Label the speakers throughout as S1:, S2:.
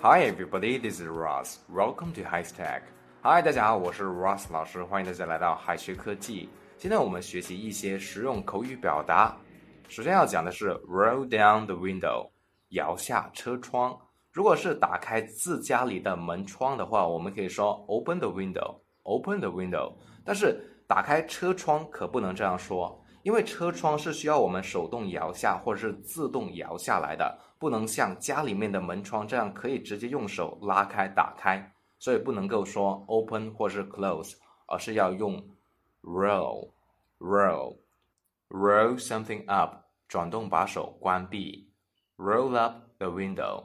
S1: Hi everybody, this is Ross. Welcome to High Tech. Hi，大家好，我是 Ross 老师，欢迎大家来到海学科技。今天我们学习一些实用口语表达。首先要讲的是 roll down the window，摇下车窗。如果是打开自家里的门窗的话，我们可以说 open the window，open the window。但是打开车窗可不能这样说，因为车窗是需要我们手动摇下或者是自动摇下来的，不能像家里面的门窗这样可以直接用手拉开打开，所以不能够说 open 或是 close，而是要用 roll，roll，roll something up，转动把手关闭，roll up the window。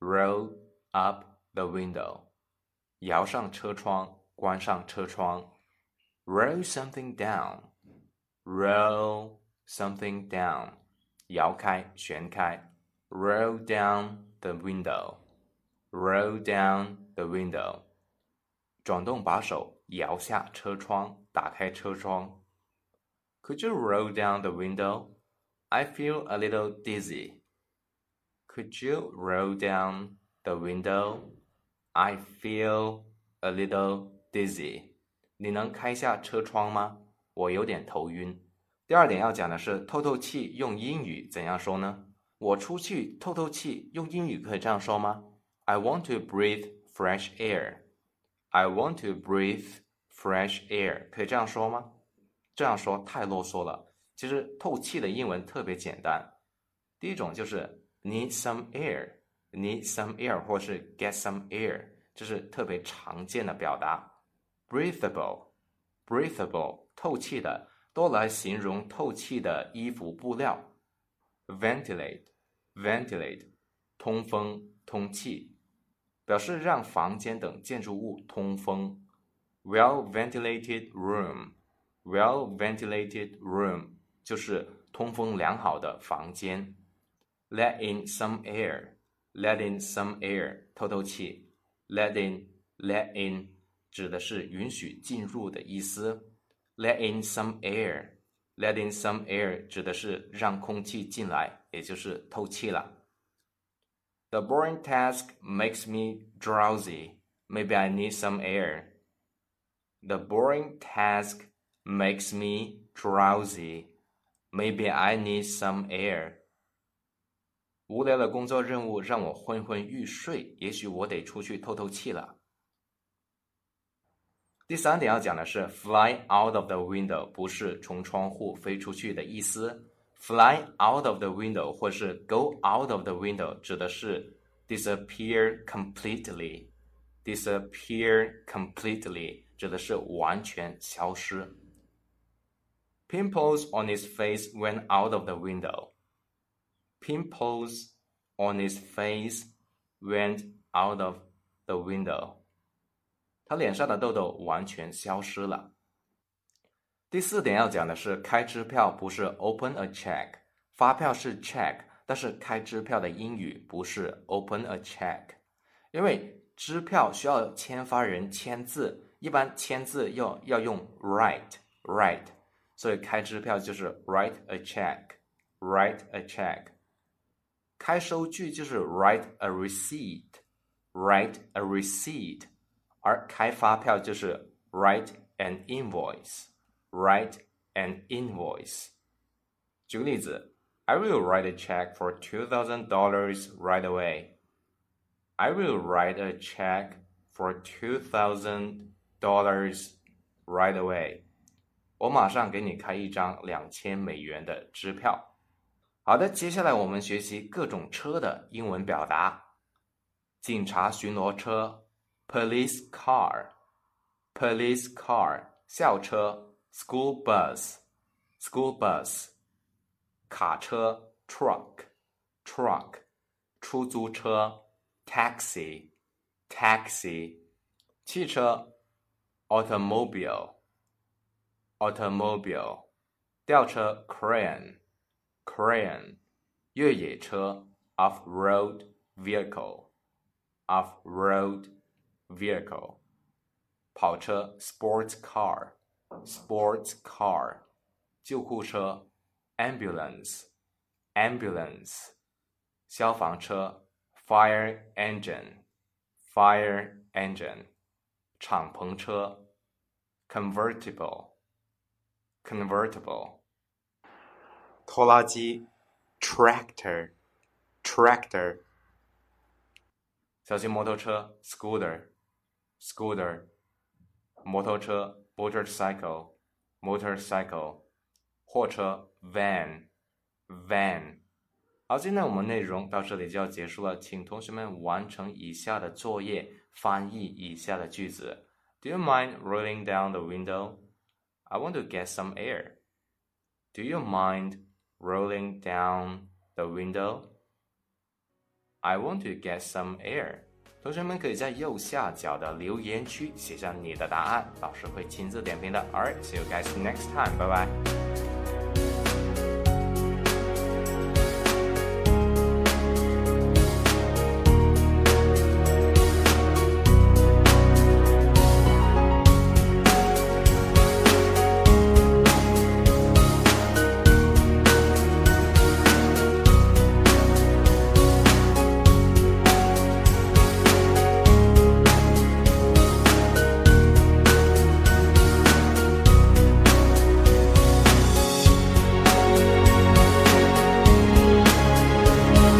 S1: Roll up the window，摇上车窗，关上车窗。Roll something down down，roll something down，摇开，旋开。Roll down the window，roll down the window，转动把手，摇下车窗，打开车窗。Could you roll down the window? I feel a little dizzy. Could you roll down the window? I feel a little dizzy. 你能开下车窗吗？ 我有点头晕。第二点要讲的是透透气，用英语怎样说呢？我出去透透气，用英语可以这样说吗？I want to breathe fresh air. I want to breathe fresh air. 可以这样说吗？这样说太啰嗦了。其实透气的英文特别简单。第一种就是 need some air，need some air，或是 get some air，这是特别常见的表达。breathable，breathable，透气的，多来形容透气的衣服布料。ventilate，ventilate，通风通气，表示让房间等建筑物通风。well ventilated room，well ventilated room，就是通风良好的房间。let in some air, let in some air，透透气。let in, let in 指的是允许进入的意思。let in some air, let in some air 指的是让空气进来，也就是透气了。The boring task makes me drowsy. Maybe I need some air. The boring task makes me drowsy. Maybe I need some air. 无聊的工作任务让我昏昏欲睡，也许我得出去透透气了。 第三点要讲的是 “fly out of the window”，不是从窗户飞出去的意思。“fly out of the window” 或是 “go out of the window” 指的是 “disappear completely”，“disappear completely” 指的是完全消失。Pimples on his face went out of the window. Pimples on his face went out of the window. 他脸上的痘痘完全消失了。第四点要讲的是，开支票不是 open a check，发票是 check，但是开支票的英语不是 open a check，因为支票需要签发人签字，一般签字要要用 write write，所以开支票就是 write a check，write a check。开收据就是 write a receipt，write a receipt，而开发票就是 write an invoice，write an invoice。举个例子，I will write a check for two thousand dollars right away. I will write a check for two thousand dollars right away. 我马上给你开一张两千美元的支票。好的，接下来我们学习各种车的英文表达。警察巡逻车 ，police car，police car，校车，school bus，school bus，卡车，truck，truck，出租车，taxi，taxi，汽车，automobile，automobile，吊车，crane。crane，越野车 off-road vehicle，off-road vehicle，跑车 sports car，sports car，救护车 ambulance，ambulance，消防车 fire engine, fire engine，敞篷车，convertible, convertible，拖拉机，tractor, tractor，小型摩托车，scooter, scooter，摩托车，motorcycle, motorcycle，货车，van, van。好，今天我们内容到这里就要结束了，请同学们完成以下的作业，翻译以下的句子。Do you mind rolling down the window? I want to get some air. Do you mind rolling down the window? I want to get some air. 同学们可以在右下角的留言区写下你的答案，老师会亲自点评的。All right, see you guys next time. Bye bye.